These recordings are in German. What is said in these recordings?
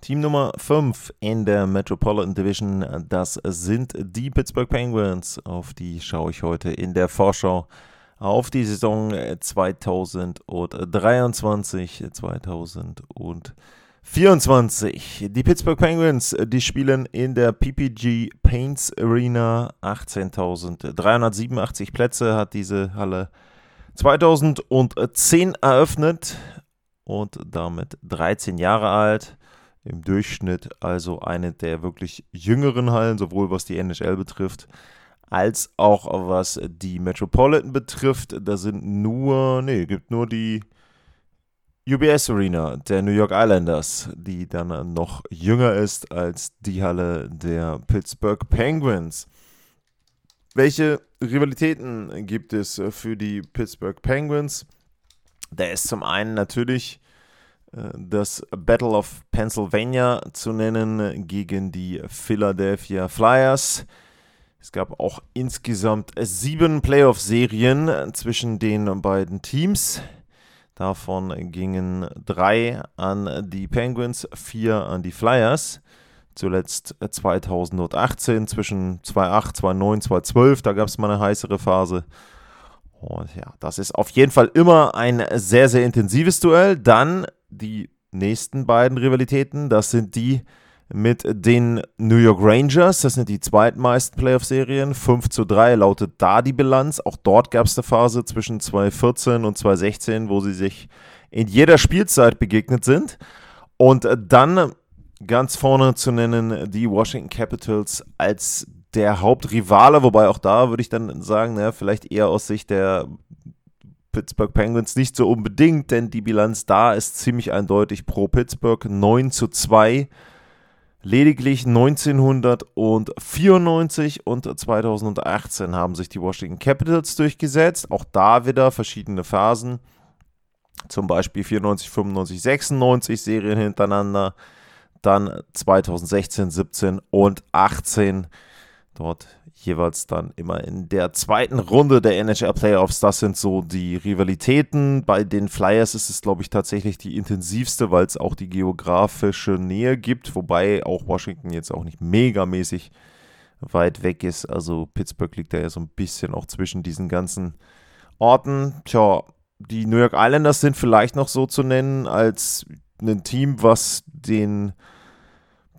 Team Nummer 5 in der Metropolitan Division, das sind die Pittsburgh Penguins. Auf die schaue ich heute in der Vorschau auf die Saison 2023, 2024. Die Pittsburgh Penguins, die spielen in der PPG Paints Arena. 18.387 Plätze hat diese Halle 2010 eröffnet und damit 13 Jahre alt im Durchschnitt also eine der wirklich jüngeren Hallen, sowohl was die NHL betrifft, als auch was die Metropolitan betrifft. Da sind nur, nee, gibt nur die UBS Arena der New York Islanders, die dann noch jünger ist als die Halle der Pittsburgh Penguins. Welche Rivalitäten gibt es für die Pittsburgh Penguins? Da ist zum einen natürlich das Battle of Pennsylvania zu nennen gegen die Philadelphia Flyers. Es gab auch insgesamt sieben Playoff-Serien zwischen den beiden Teams. Davon gingen drei an die Penguins, vier an die Flyers. Zuletzt 2018 zwischen 2008, 2009, 2012, da gab es mal eine heißere Phase. Und ja, das ist auf jeden Fall immer ein sehr, sehr intensives Duell. Dann die nächsten beiden Rivalitäten, das sind die mit den New York Rangers. Das sind die zweitmeisten Playoff-Serien. 5 zu 3 lautet da die Bilanz. Auch dort gab es eine Phase zwischen 2014 und 2016, wo sie sich in jeder Spielzeit begegnet sind. Und dann ganz vorne zu nennen die Washington Capitals als der Hauptrivale, wobei auch da würde ich dann sagen, naja, vielleicht eher aus Sicht der Pittsburgh Penguins nicht so unbedingt, denn die Bilanz da ist ziemlich eindeutig pro Pittsburgh 9 zu 2. Lediglich 1994 und 2018 haben sich die Washington Capitals durchgesetzt. Auch da wieder verschiedene Phasen. Zum Beispiel 94, 95, 96 Serien hintereinander. Dann 2016, 17 und 18. Dort jeweils dann immer in der zweiten Runde der NHL Playoffs. Das sind so die Rivalitäten. Bei den Flyers ist es, glaube ich, tatsächlich die intensivste, weil es auch die geografische Nähe gibt, wobei auch Washington jetzt auch nicht megamäßig weit weg ist. Also Pittsburgh liegt da ja so ein bisschen auch zwischen diesen ganzen Orten. Tja, die New York Islanders sind vielleicht noch so zu nennen als ein Team, was den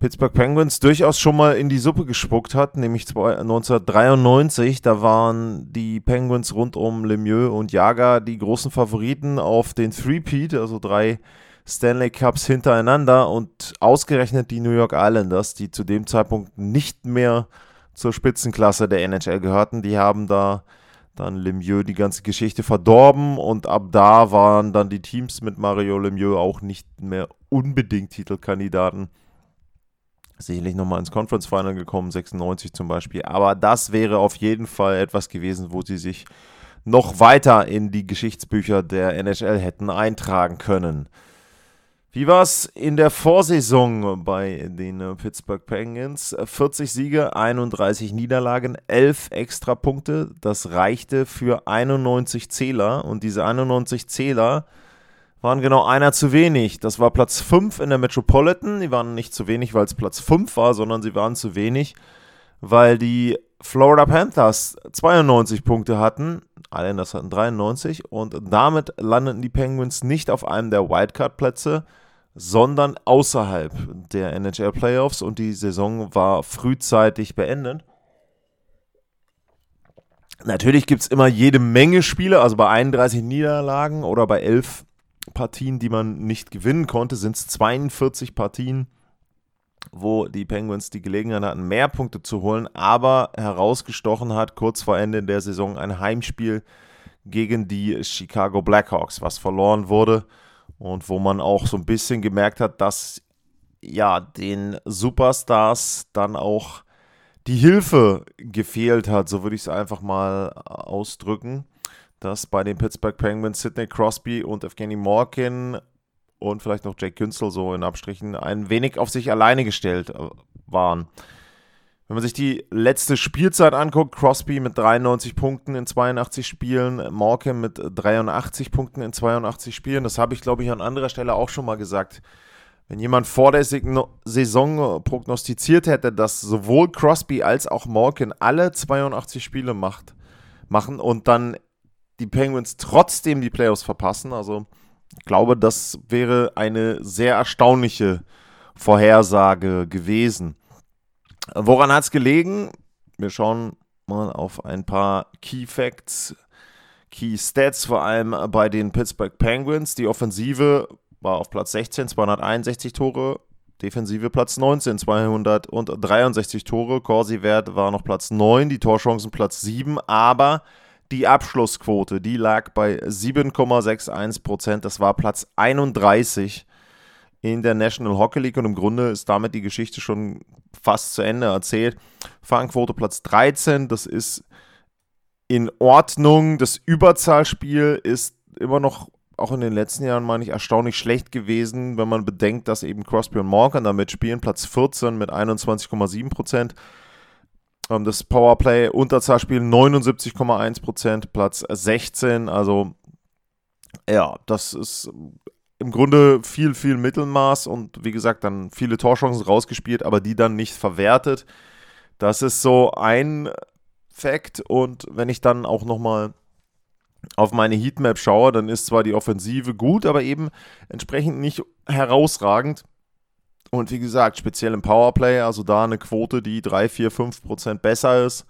Pittsburgh Penguins durchaus schon mal in die Suppe gespuckt hat, nämlich 1993. Da waren die Penguins rund um Lemieux und Jager die großen Favoriten auf den Three-Peat, also drei Stanley Cups hintereinander und ausgerechnet die New York Islanders, die zu dem Zeitpunkt nicht mehr zur Spitzenklasse der NHL gehörten, die haben da dann Lemieux die ganze Geschichte verdorben und ab da waren dann die Teams mit Mario Lemieux auch nicht mehr unbedingt Titelkandidaten sicherlich nochmal ins Conference Final gekommen, 96 zum Beispiel. Aber das wäre auf jeden Fall etwas gewesen, wo sie sich noch weiter in die Geschichtsbücher der NHL hätten eintragen können. Wie war es in der Vorsaison bei den Pittsburgh Penguins? 40 Siege, 31 Niederlagen, 11 Extrapunkte. Das reichte für 91 Zähler. Und diese 91 Zähler waren genau einer zu wenig. Das war Platz 5 in der Metropolitan. Die waren nicht zu wenig, weil es Platz 5 war, sondern sie waren zu wenig, weil die Florida Panthers 92 Punkte hatten. Islanders hatten 93 und damit landeten die Penguins nicht auf einem der Wildcard-Plätze, sondern außerhalb der NHL Playoffs und die Saison war frühzeitig beendet. Natürlich gibt es immer jede Menge Spiele, also bei 31 Niederlagen oder bei 11 Partien, die man nicht gewinnen konnte, sind es 42 Partien, wo die Penguins die Gelegenheit hatten, mehr Punkte zu holen, aber herausgestochen hat kurz vor Ende der Saison ein Heimspiel gegen die Chicago Blackhawks, was verloren wurde und wo man auch so ein bisschen gemerkt hat, dass ja, den Superstars dann auch die Hilfe gefehlt hat, so würde ich es einfach mal ausdrücken, dass bei den Pittsburgh Penguins Sidney Crosby und Evgeny Morkin und vielleicht noch Jake Künzel so in Abstrichen ein wenig auf sich alleine gestellt äh, waren. Wenn man sich die letzte Spielzeit anguckt, Crosby mit 93 Punkten in 82 Spielen, Morgan mit 83 Punkten in 82 Spielen, das habe ich glaube ich an anderer Stelle auch schon mal gesagt. Wenn jemand vor der Saison prognostiziert hätte, dass sowohl Crosby als auch Morgan alle 82 Spiele macht, machen und dann die Penguins trotzdem die Playoffs verpassen, also ich glaube, das wäre eine sehr erstaunliche Vorhersage gewesen. Woran hat es gelegen? Wir schauen mal auf ein paar Key Facts, Key Stats, vor allem bei den Pittsburgh Penguins. Die Offensive war auf Platz 16, 261 Tore. Defensive Platz 19, 263 Tore. Corsi-Wert war noch Platz 9, die Torchancen Platz 7, aber die Abschlussquote, die lag bei 7,61 Prozent. Das war Platz 31 in der National Hockey League und im Grunde ist damit die Geschichte schon fast zu Ende erzählt. Fangquote Platz 13, das ist in Ordnung. Das Überzahlspiel ist immer noch, auch in den letzten Jahren, meine ich, erstaunlich schlecht gewesen, wenn man bedenkt, dass eben Crosby und Morgan damit spielen. Platz 14 mit 21,7 Prozent. Ähm, das Powerplay Unterzahlspiel 79,1 Prozent, Platz 16. Also ja, das ist im Grunde viel, viel Mittelmaß und wie gesagt, dann viele Torchancen rausgespielt, aber die dann nicht verwertet. Das ist so ein Fakt. Und wenn ich dann auch nochmal auf meine Heatmap schaue, dann ist zwar die Offensive gut, aber eben entsprechend nicht herausragend. Und wie gesagt, speziell im Powerplay, also da eine Quote, die 3, 4, 5 Prozent besser ist.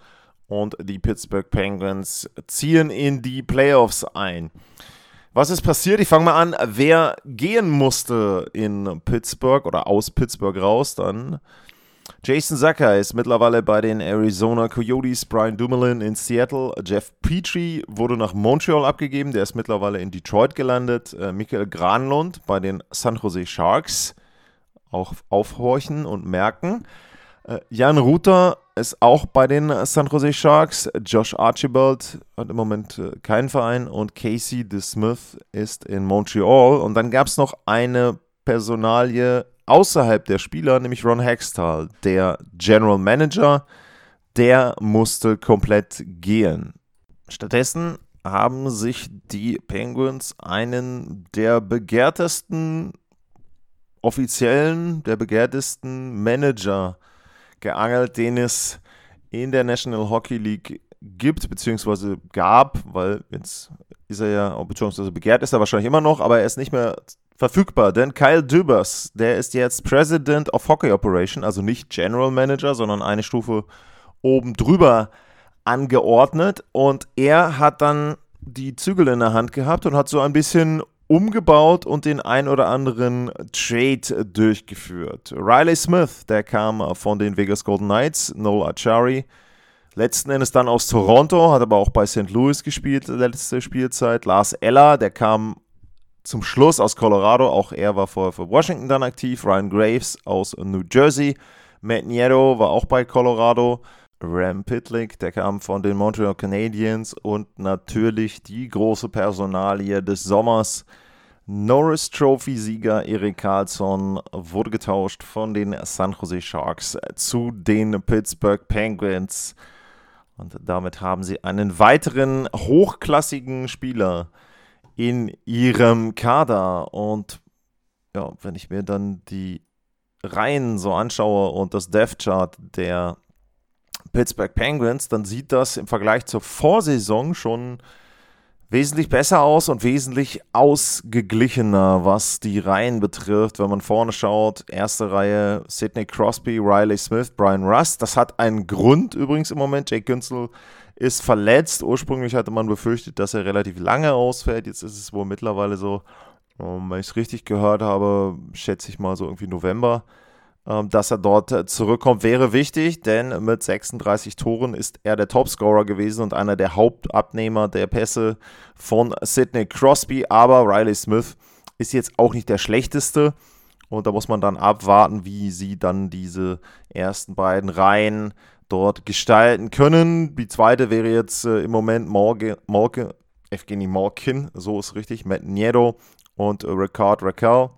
Und die Pittsburgh Penguins ziehen in die Playoffs ein. Was ist passiert? Ich fange mal an. Wer gehen musste in Pittsburgh oder aus Pittsburgh raus, dann Jason Zucker ist mittlerweile bei den Arizona Coyotes, Brian Dumoulin in Seattle, Jeff Petrie wurde nach Montreal abgegeben, der ist mittlerweile in Detroit gelandet, äh, Michael Granlund bei den San Jose Sharks, auch aufhorchen und merken. Äh, Jan Ruther ist auch bei den San Jose Sharks. Josh Archibald hat im Moment äh, keinen Verein und Casey DeSmith ist in Montreal. Und dann gab es noch eine Personalie außerhalb der Spieler, nämlich Ron Hextall, der General Manager. Der musste komplett gehen. Stattdessen haben sich die Penguins einen der begehrtesten Offiziellen, der begehrtesten Manager geangelt, den es in der National Hockey League gibt, beziehungsweise gab, weil jetzt ist er ja, beziehungsweise begehrt ist er wahrscheinlich immer noch, aber er ist nicht mehr verfügbar, denn Kyle Dubers, der ist jetzt President of Hockey Operation, also nicht General Manager, sondern eine Stufe oben drüber angeordnet. Und er hat dann die Zügel in der Hand gehabt und hat so ein bisschen umgebaut und den ein oder anderen Trade durchgeführt. Riley Smith, der kam von den Vegas Golden Knights, Noel Achari, letzten Endes dann aus Toronto, hat aber auch bei St. Louis gespielt, letzte Spielzeit. Lars Eller, der kam zum Schluss aus Colorado, auch er war vorher für Washington dann aktiv. Ryan Graves aus New Jersey. Matt Nieto war auch bei Colorado. Ram Pitlick, der kam von den Montreal Canadiens und natürlich die große Personalie des Sommers. Norris Trophy-Sieger Erik Karlsson wurde getauscht von den San Jose Sharks zu den Pittsburgh Penguins. Und damit haben sie einen weiteren hochklassigen Spieler in ihrem Kader. Und ja, wenn ich mir dann die Reihen so anschaue und das Death Chart der Pittsburgh Penguins, dann sieht das im Vergleich zur Vorsaison schon wesentlich besser aus und wesentlich ausgeglichener, was die Reihen betrifft. Wenn man vorne schaut, erste Reihe Sidney Crosby, Riley Smith, Brian Rust. Das hat einen Grund übrigens im Moment. Jake Günzel ist verletzt. Ursprünglich hatte man befürchtet, dass er relativ lange ausfällt. Jetzt ist es wohl mittlerweile so, ähm, wenn ich es richtig gehört habe, schätze ich mal so irgendwie November. Ähm, dass er dort äh, zurückkommt, wäre wichtig, denn mit 36 Toren ist er der Topscorer gewesen und einer der Hauptabnehmer der Pässe von Sidney Crosby. Aber Riley Smith ist jetzt auch nicht der schlechteste. Und da muss man dann abwarten, wie sie dann diese ersten beiden Reihen dort gestalten können. Die zweite wäre jetzt äh, im Moment Morgan, Morgan, Evgeny Morkin, so ist richtig, Matt Nieto und Ricard Raquel.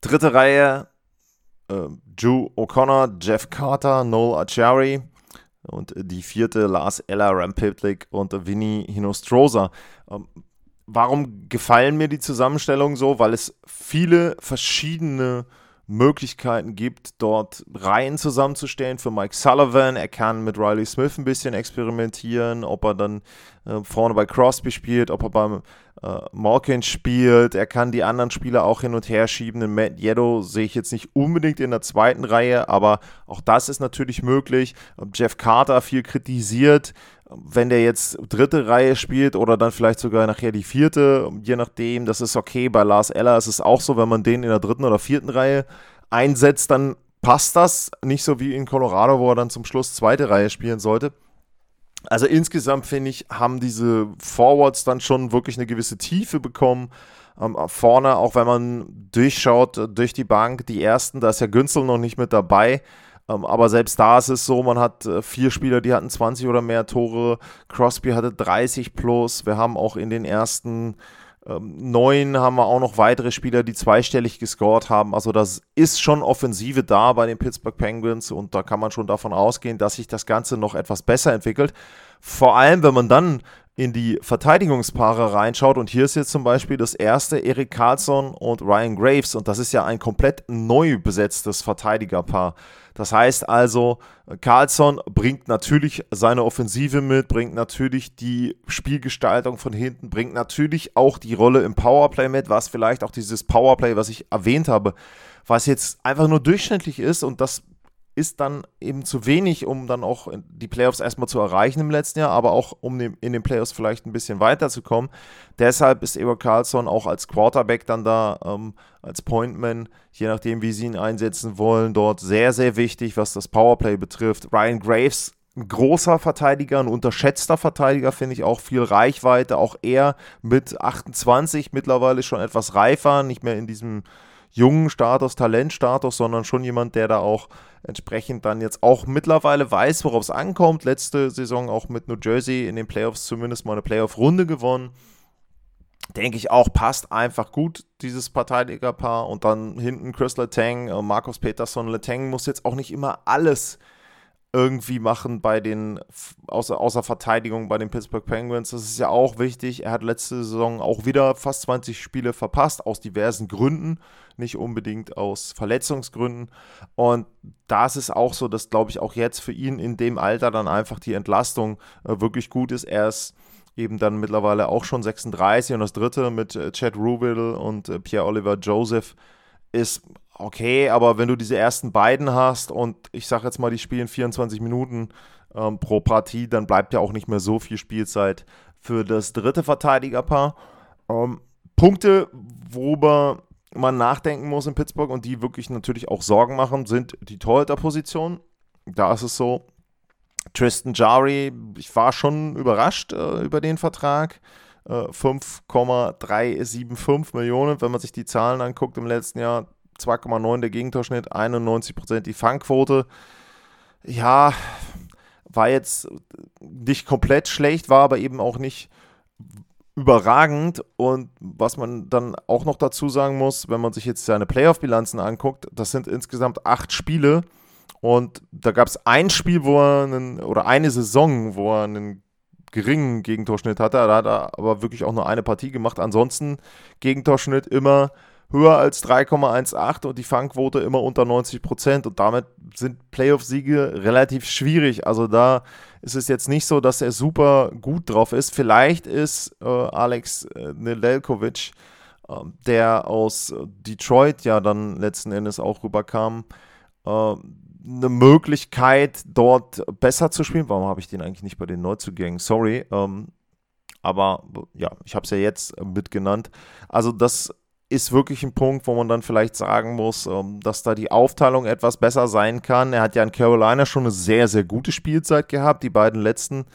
Dritte Reihe, äh, Drew O'Connor, Jeff Carter, Noel Achari. Und die vierte, Lars Ella, Rampitlik und Vinny Hinostroza. Ähm, warum gefallen mir die Zusammenstellungen so? Weil es viele verschiedene Möglichkeiten gibt, dort Reihen zusammenzustellen für Mike Sullivan. Er kann mit Riley Smith ein bisschen experimentieren, ob er dann äh, vorne bei Crosby spielt, ob er beim äh, Malkin spielt. Er kann die anderen Spieler auch hin und her schieben. Den Matt Yeddo sehe ich jetzt nicht unbedingt in der zweiten Reihe, aber auch das ist natürlich möglich. Jeff Carter viel kritisiert wenn der jetzt dritte Reihe spielt oder dann vielleicht sogar nachher die vierte, je nachdem, das ist okay. Bei Lars Eller ist es auch so, wenn man den in der dritten oder vierten Reihe einsetzt, dann passt das. Nicht so wie in Colorado, wo er dann zum Schluss zweite Reihe spielen sollte. Also insgesamt finde ich, haben diese Forwards dann schon wirklich eine gewisse Tiefe bekommen. Ähm, vorne, auch wenn man durchschaut durch die Bank, die ersten, da ist ja Günzel noch nicht mit dabei. Ähm, aber selbst da ist es so, man hat äh, vier Spieler, die hatten 20 oder mehr Tore. Crosby hatte 30 plus. Wir haben auch in den ersten ähm, neun haben wir auch noch weitere Spieler, die zweistellig gescored haben. Also das ist schon Offensive da bei den Pittsburgh Penguins und da kann man schon davon ausgehen, dass sich das Ganze noch etwas besser entwickelt. Vor allem, wenn man dann in die Verteidigungspaare reinschaut. Und hier ist jetzt zum Beispiel das erste Erik Karlsson und Ryan Graves. Und das ist ja ein komplett neu besetztes Verteidigerpaar. Das heißt also, Carlson bringt natürlich seine Offensive mit, bringt natürlich die Spielgestaltung von hinten, bringt natürlich auch die Rolle im Powerplay mit, was vielleicht auch dieses Powerplay, was ich erwähnt habe, was jetzt einfach nur durchschnittlich ist. Und das ist dann eben zu wenig, um dann auch die Playoffs erstmal zu erreichen im letzten Jahr, aber auch um in den Playoffs vielleicht ein bisschen weiterzukommen. Deshalb ist Eber Carlson auch als Quarterback dann da, ähm, als Pointman, je nachdem, wie sie ihn einsetzen wollen, dort sehr, sehr wichtig, was das Powerplay betrifft. Ryan Graves ein großer Verteidiger, ein unterschätzter Verteidiger, finde ich auch viel Reichweite, auch er mit 28 mittlerweile schon etwas reifer, nicht mehr in diesem jungen Status, Talentstatus, sondern schon jemand, der da auch entsprechend dann jetzt auch mittlerweile weiß, worauf es ankommt. Letzte Saison auch mit New Jersey in den Playoffs zumindest mal eine Playoff-Runde gewonnen. Denke ich auch, passt einfach gut, dieses Verteidigerpaar. Und dann hinten Chris Letang, äh, Markus Peterson. Letang muss jetzt auch nicht immer alles irgendwie machen bei den, außer, außer Verteidigung bei den Pittsburgh Penguins. Das ist ja auch wichtig. Er hat letzte Saison auch wieder fast 20 Spiele verpasst, aus diversen Gründen, nicht unbedingt aus Verletzungsgründen. Und da ist auch so, dass, glaube ich, auch jetzt für ihn in dem Alter dann einfach die Entlastung äh, wirklich gut ist. Er ist eben dann mittlerweile auch schon 36 und das dritte mit äh, Chad Rubill und äh, Pierre-Oliver Joseph ist okay, aber wenn du diese ersten beiden hast und ich sage jetzt mal, die spielen 24 Minuten ähm, pro Partie, dann bleibt ja auch nicht mehr so viel Spielzeit für das dritte Verteidigerpaar. Ähm, Punkte, worüber man nachdenken muss in Pittsburgh und die wirklich natürlich auch Sorgen machen, sind die Torhüterposition. Da ist es so, Tristan Jari, ich war schon überrascht äh, über den Vertrag. 5,375 äh, Millionen, wenn man sich die Zahlen anguckt im letzten Jahr, 2,9 der Gegentorschnitt, 91% die Fangquote. Ja, war jetzt nicht komplett schlecht, war aber eben auch nicht überragend. Und was man dann auch noch dazu sagen muss, wenn man sich jetzt seine Playoff-Bilanzen anguckt, das sind insgesamt acht Spiele. Und da gab es ein Spiel, wo er einen, oder eine Saison, wo er einen geringen Gegentorschnitt hatte. Da hat er aber wirklich auch nur eine Partie gemacht. Ansonsten Gegentorschnitt immer höher als 3,18 und die Fangquote immer unter 90 Prozent. Und damit sind Playoff-Siege relativ schwierig. Also da ist es jetzt nicht so, dass er super gut drauf ist. Vielleicht ist äh, Alex äh, äh, der aus Detroit ja dann letzten Endes auch rüberkam, äh, eine Möglichkeit, dort besser zu spielen. Warum habe ich den eigentlich nicht bei den Neuzugängen? Sorry. Ähm, aber ja, ich habe es ja jetzt mitgenannt. Also das ist wirklich ein Punkt, wo man dann vielleicht sagen muss, ähm, dass da die Aufteilung etwas besser sein kann. Er hat ja in Carolina schon eine sehr, sehr gute Spielzeit gehabt. Die beiden letzten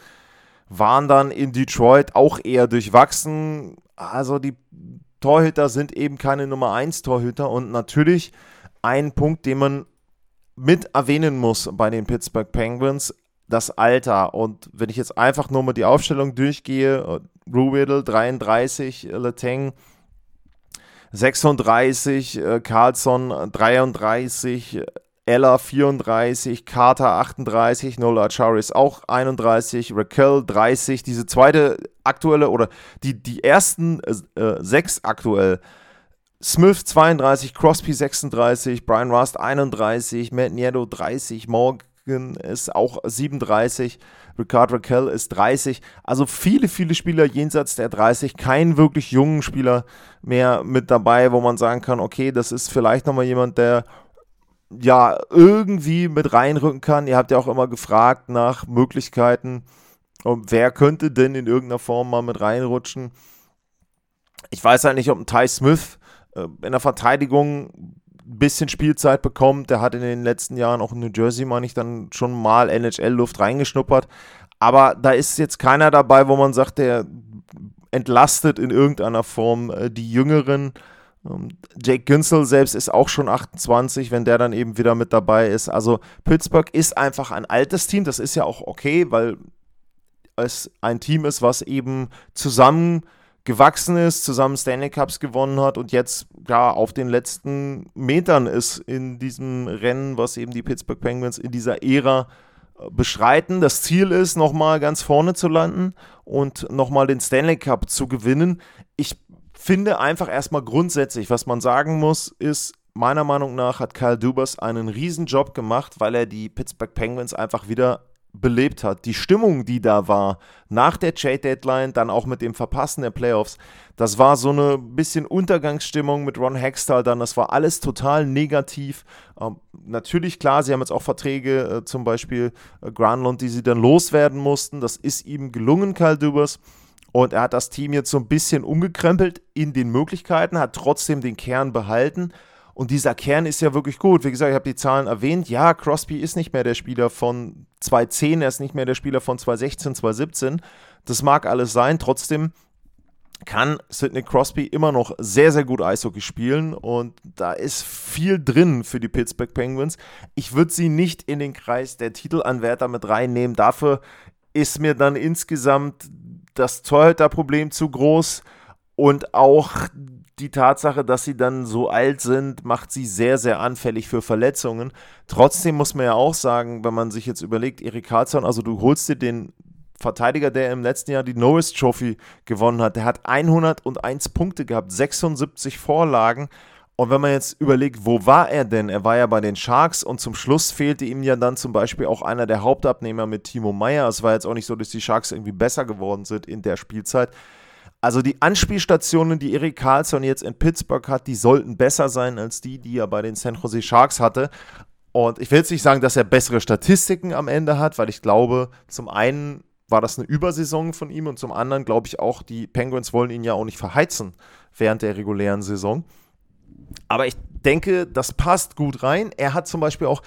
waren dann in Detroit auch eher durchwachsen. Also die Torhüter sind eben keine Nummer 1 Torhüter und natürlich ein Punkt, den man mit erwähnen muss bei den Pittsburgh Penguins, das Alter. Und wenn ich jetzt einfach nur mal die Aufstellung durchgehe, Rubiddle 33, Letang 36, äh, Carlson 33, Ella 34, Carter 38, Nola Charis auch 31, Raquel 30. Diese zweite aktuelle oder die, die ersten äh, sechs aktuell. Smith 32, Crosby 36, Brian Rust 31, Matt Nieto 30, Morgan ist auch 37, Ricard Raquel ist 30. Also viele, viele Spieler jenseits der 30, keinen wirklich jungen Spieler mehr mit dabei, wo man sagen kann, okay, das ist vielleicht nochmal jemand, der ja irgendwie mit reinrücken kann. Ihr habt ja auch immer gefragt nach Möglichkeiten, wer könnte denn in irgendeiner Form mal mit reinrutschen. Ich weiß halt nicht, ob ein Ty Smith äh, in der Verteidigung ein bisschen Spielzeit bekommt. Der hat in den letzten Jahren auch in New Jersey, meine ich, dann schon mal NHL-Luft reingeschnuppert. Aber da ist jetzt keiner dabei, wo man sagt, der entlastet in irgendeiner Form äh, die Jüngeren. Ähm, Jake Günzel selbst ist auch schon 28, wenn der dann eben wieder mit dabei ist. Also Pittsburgh ist einfach ein altes Team. Das ist ja auch okay, weil es ein Team ist, was eben zusammen gewachsen ist, zusammen Stanley Cups gewonnen hat und jetzt ja auf den letzten Metern ist in diesem Rennen, was eben die Pittsburgh Penguins in dieser Ära äh, beschreiten. Das Ziel ist, nochmal ganz vorne zu landen und nochmal den Stanley Cup zu gewinnen. Ich finde einfach erstmal grundsätzlich, was man sagen muss, ist, meiner Meinung nach hat Kyle Dubas einen Riesenjob gemacht, weil er die Pittsburgh Penguins einfach wieder belebt hat. Die Stimmung, die da war nach der Trade-Deadline, dann auch mit dem Verpassen der Playoffs, das war so eine bisschen Untergangsstimmung mit Ron Hextall dann. Das war alles total negativ. Ähm, natürlich, klar, sie haben jetzt auch Verträge, äh, zum Beispiel äh, Granlund, die sie dann loswerden mussten. Das ist ihm gelungen, Kyle Dubas. Und er hat das Team jetzt so ein bisschen umgekrempelt in den Möglichkeiten, hat trotzdem den Kern behalten. Und dieser Kern ist ja wirklich gut. Wie gesagt, ich habe die Zahlen erwähnt. Ja, Crosby ist nicht mehr der Spieler von 2010, er ist nicht mehr der Spieler von 2016, 2017. Das mag alles sein. Trotzdem kann Sidney Crosby immer noch sehr, sehr gut Eishockey spielen und da ist viel drin für die Pittsburgh Penguins. Ich würde sie nicht in den Kreis der Titelanwärter mit reinnehmen. Dafür ist mir dann insgesamt das Torhüter-Problem zu groß und auch die Tatsache, dass sie dann so alt sind, macht sie sehr, sehr anfällig für Verletzungen. Trotzdem muss man ja auch sagen, wenn man sich jetzt überlegt, Erik Karlsson, also du holst dir den Verteidiger, der im letzten Jahr die Norris Trophy gewonnen hat, der hat 101 Punkte gehabt, 76 Vorlagen. Und wenn man jetzt überlegt, wo war er denn? Er war ja bei den Sharks und zum Schluss fehlte ihm ja dann zum Beispiel auch einer der Hauptabnehmer mit Timo Meyer. Es war jetzt auch nicht so, dass die Sharks irgendwie besser geworden sind in der Spielzeit. Also die Anspielstationen, die Erik Karlsson jetzt in Pittsburgh hat, die sollten besser sein als die, die er bei den San Jose Sharks hatte. Und ich will jetzt nicht sagen, dass er bessere Statistiken am Ende hat, weil ich glaube, zum einen war das eine Übersaison von ihm und zum anderen glaube ich auch, die Penguins wollen ihn ja auch nicht verheizen während der regulären Saison. Aber ich denke, das passt gut rein. Er hat zum Beispiel auch,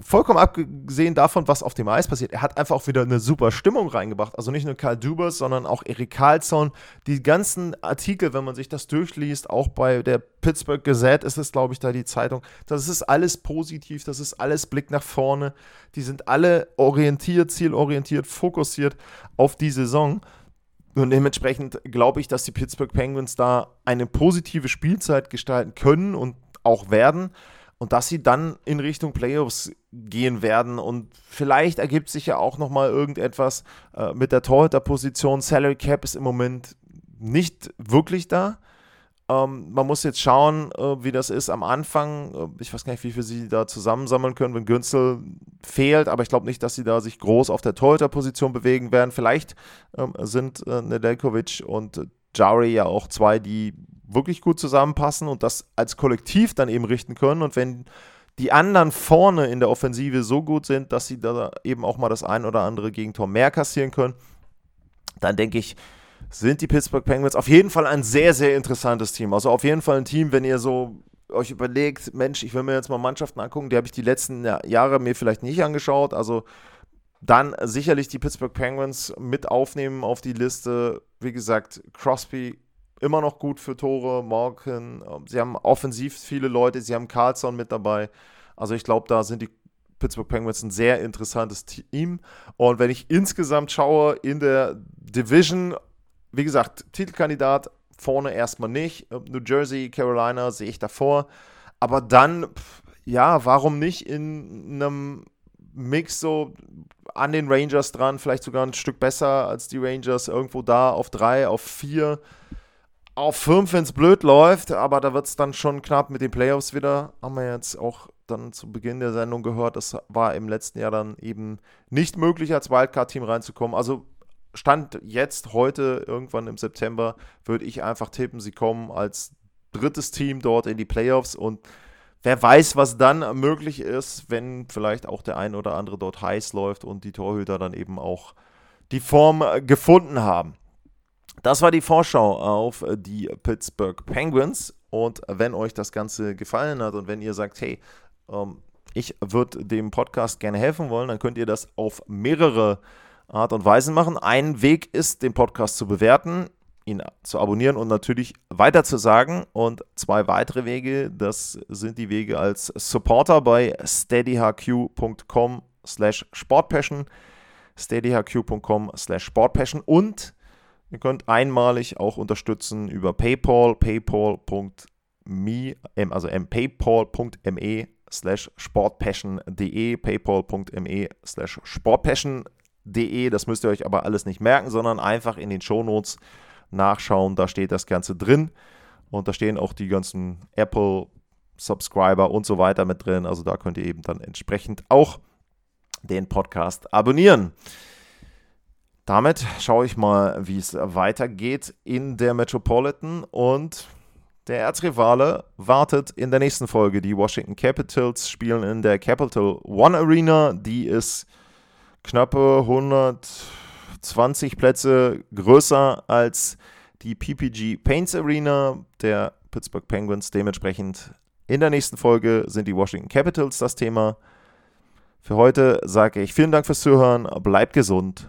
vollkommen abgesehen davon, was auf dem Eis passiert, er hat einfach auch wieder eine super Stimmung reingebracht. Also nicht nur Karl Dubers, sondern auch Erik Karlsson. Die ganzen Artikel, wenn man sich das durchliest, auch bei der Pittsburgh Gazette ist es, glaube ich, da die Zeitung. Das ist alles positiv, das ist alles Blick nach vorne. Die sind alle orientiert, zielorientiert, fokussiert auf die Saison. Und dementsprechend glaube ich, dass die Pittsburgh Penguins da eine positive Spielzeit gestalten können und auch werden. Und dass sie dann in Richtung Playoffs gehen werden. Und vielleicht ergibt sich ja auch nochmal irgendetwas äh, mit der Torhüterposition. Salary Cap ist im Moment nicht wirklich da. Ähm, man muss jetzt schauen, äh, wie das ist am Anfang. Äh, ich weiß gar nicht, wie viel sie da zusammensammeln können, wenn Günzel fehlt, aber ich glaube nicht, dass sie da sich groß auf der Torhüterposition bewegen werden. Vielleicht ähm, sind äh, Nedeljkovic und Jari ja auch zwei, die wirklich gut zusammenpassen und das als Kollektiv dann eben richten können. Und wenn die anderen vorne in der Offensive so gut sind, dass sie da eben auch mal das ein oder andere Gegentor mehr kassieren können, dann denke ich, sind die Pittsburgh Penguins auf jeden Fall ein sehr, sehr interessantes Team. Also auf jeden Fall ein Team, wenn ihr so euch überlegt, Mensch, ich will mir jetzt mal Mannschaften angucken, die habe ich die letzten Jahre mir vielleicht nicht angeschaut. Also dann sicherlich die Pittsburgh Penguins mit aufnehmen auf die Liste. Wie gesagt, Crosby immer noch gut für Tore. Morgan, ähm, sie haben offensiv viele Leute, sie haben Carlson mit dabei. Also ich glaube, da sind die Pittsburgh Penguins ein sehr interessantes Team. Und wenn ich insgesamt schaue in der Division, wie gesagt, Titelkandidat vorne erstmal nicht. New Jersey, Carolina sehe ich davor. Aber dann, ja, warum nicht in einem Mix so an den Rangers dran, vielleicht sogar ein Stück besser als die Rangers, irgendwo da auf drei, auf vier, auf fünf, wenn es blöd läuft, aber da wird es dann schon knapp mit den Playoffs wieder. Haben wir jetzt auch dann zu Beginn der Sendung gehört, das war im letzten Jahr dann eben nicht möglich, als Wildcard-Team reinzukommen. Also Stand jetzt, heute, irgendwann im September, würde ich einfach tippen, sie kommen als drittes Team dort in die Playoffs und wer weiß, was dann möglich ist, wenn vielleicht auch der ein oder andere dort heiß läuft und die Torhüter dann eben auch die Form gefunden haben. Das war die Vorschau auf die Pittsburgh Penguins. Und wenn euch das Ganze gefallen hat und wenn ihr sagt, hey, ähm, ich würde dem Podcast gerne helfen wollen, dann könnt ihr das auf mehrere Art und Weisen machen. Ein Weg ist, den Podcast zu bewerten, ihn zu abonnieren und natürlich weiter zu sagen. Und zwei weitere Wege, das sind die Wege als Supporter bei steadyhq.com slash sportpassion, steadyhq.com slash sportpassion und ihr könnt einmalig auch unterstützen über PayPal, paypal.me, also paypal.me slash sportpassion.de, paypal.me slash sportpassion.de. Das müsst ihr euch aber alles nicht merken, sondern einfach in den Shownotes nachschauen. Da steht das Ganze drin. Und da stehen auch die ganzen Apple Subscriber und so weiter mit drin. Also da könnt ihr eben dann entsprechend auch den Podcast abonnieren. Damit schaue ich mal, wie es weitergeht in der Metropolitan und der Erzrivale wartet in der nächsten Folge. Die Washington Capitals spielen in der Capital One Arena. Die ist knappe 120 Plätze größer als die PPG Paints Arena der Pittsburgh Penguins. Dementsprechend in der nächsten Folge sind die Washington Capitals das Thema. Für heute sage ich vielen Dank fürs Zuhören, bleibt gesund